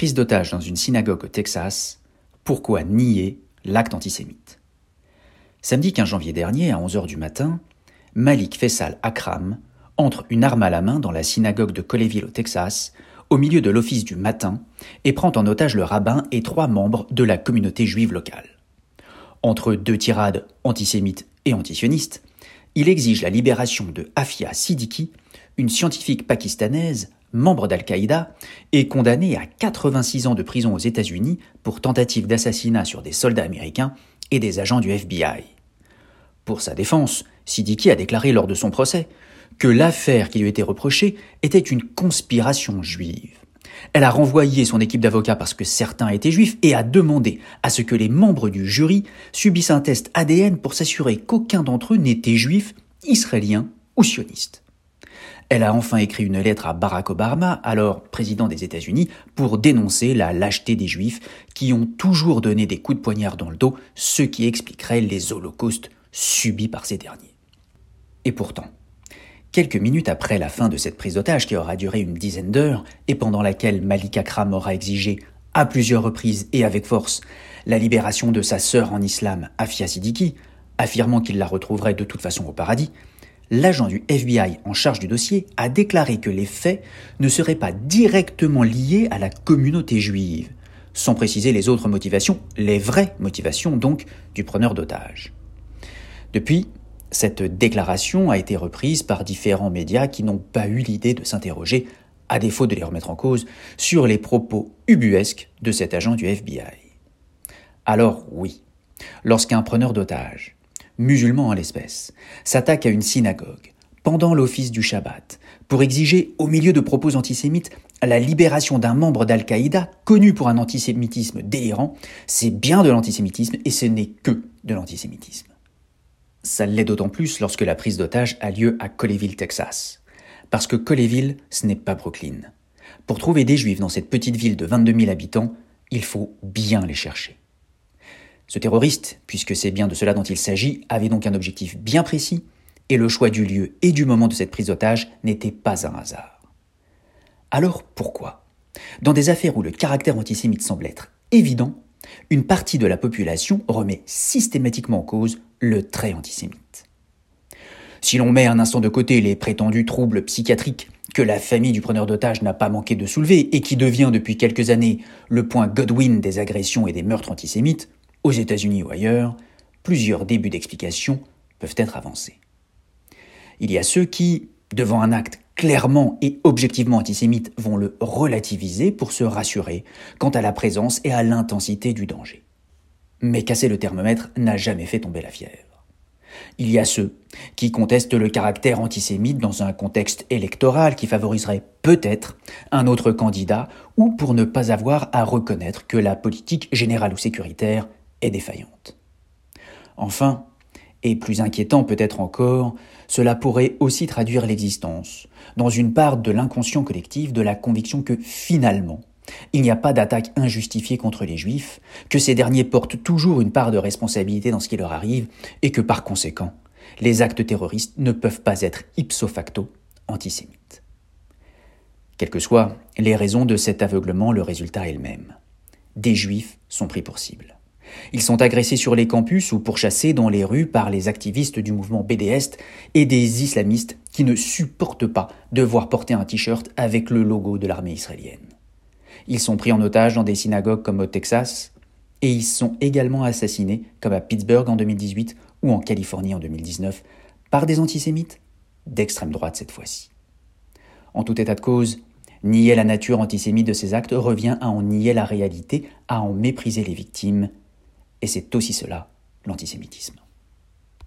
prise d'otage dans une synagogue au Texas, pourquoi nier l'acte antisémite? Samedi 15 janvier dernier, à 11h du matin, Malik Fessal Akram entre une arme à la main dans la synagogue de Colleyville au Texas, au milieu de l'office du matin, et prend en otage le rabbin et trois membres de la communauté juive locale. Entre deux tirades antisémites et antisionistes, il exige la libération de Afia Siddiqui, une scientifique pakistanaise, membre d'Al-Qaïda, et condamnée à 86 ans de prison aux États-Unis pour tentative d'assassinat sur des soldats américains et des agents du FBI. Pour sa défense, Siddiqui a déclaré lors de son procès que l'affaire qui lui était reprochée était une conspiration juive. Elle a renvoyé son équipe d'avocats parce que certains étaient juifs et a demandé à ce que les membres du jury subissent un test ADN pour s'assurer qu'aucun d'entre eux n'était juif, israélien ou sioniste. Elle a enfin écrit une lettre à Barack Obama, alors président des États-Unis, pour dénoncer la lâcheté des Juifs qui ont toujours donné des coups de poignard dans le dos, ce qui expliquerait les holocaustes subis par ces derniers. Et pourtant, quelques minutes après la fin de cette prise d'otage qui aura duré une dizaine d'heures et pendant laquelle Malik Akram aura exigé à plusieurs reprises et avec force la libération de sa sœur en islam, Afia Siddiqui, affirmant qu'il la retrouverait de toute façon au paradis, l'agent du FBI en charge du dossier a déclaré que les faits ne seraient pas directement liés à la communauté juive, sans préciser les autres motivations, les vraies motivations donc, du preneur d'otages. Depuis, cette déclaration a été reprise par différents médias qui n'ont pas eu l'idée de s'interroger, à défaut de les remettre en cause, sur les propos ubuesques de cet agent du FBI. Alors oui, lorsqu'un preneur d'otages musulmans en l'espèce, s'attaque à une synagogue pendant l'office du Shabbat pour exiger, au milieu de propos antisémites, la libération d'un membre d'Al-Qaïda connu pour un antisémitisme délirant, c'est bien de l'antisémitisme et ce n'est que de l'antisémitisme. Ça l'est d'autant plus lorsque la prise d'otage a lieu à Colleyville, Texas. Parce que Colleyville, ce n'est pas Brooklyn. Pour trouver des juifs dans cette petite ville de 22 000 habitants, il faut bien les chercher. Ce terroriste, puisque c'est bien de cela dont il s'agit, avait donc un objectif bien précis, et le choix du lieu et du moment de cette prise d'otage n'était pas un hasard. Alors pourquoi? Dans des affaires où le caractère antisémite semble être évident, une partie de la population remet systématiquement en cause le trait antisémite. Si l'on met un instant de côté les prétendus troubles psychiatriques que la famille du preneur d'otage n'a pas manqué de soulever et qui devient depuis quelques années le point Godwin des agressions et des meurtres antisémites, aux États-Unis ou ailleurs, plusieurs débuts d'explication peuvent être avancés. Il y a ceux qui, devant un acte clairement et objectivement antisémite, vont le relativiser pour se rassurer quant à la présence et à l'intensité du danger. Mais casser le thermomètre n'a jamais fait tomber la fièvre. Il y a ceux qui contestent le caractère antisémite dans un contexte électoral qui favoriserait peut-être un autre candidat ou pour ne pas avoir à reconnaître que la politique générale ou sécuritaire défaillante. Enfin, et plus inquiétant peut-être encore, cela pourrait aussi traduire l'existence, dans une part de l'inconscient collectif, de la conviction que finalement, il n'y a pas d'attaque injustifiée contre les juifs, que ces derniers portent toujours une part de responsabilité dans ce qui leur arrive, et que par conséquent, les actes terroristes ne peuvent pas être ipso facto antisémites. Quelles que soient les raisons de cet aveuglement, le résultat est le même. Des juifs sont pris pour cible. Ils sont agressés sur les campus ou pourchassés dans les rues par les activistes du mouvement BDS et des islamistes qui ne supportent pas de voir porter un t-shirt avec le logo de l'armée israélienne. Ils sont pris en otage dans des synagogues comme au Texas, et ils sont également assassinés, comme à Pittsburgh en 2018 ou en Californie en 2019, par des antisémites d'extrême droite cette fois-ci. En tout état de cause, nier la nature antisémite de ces actes revient à en nier la réalité, à en mépriser les victimes et c'est aussi cela, l'antisémitisme.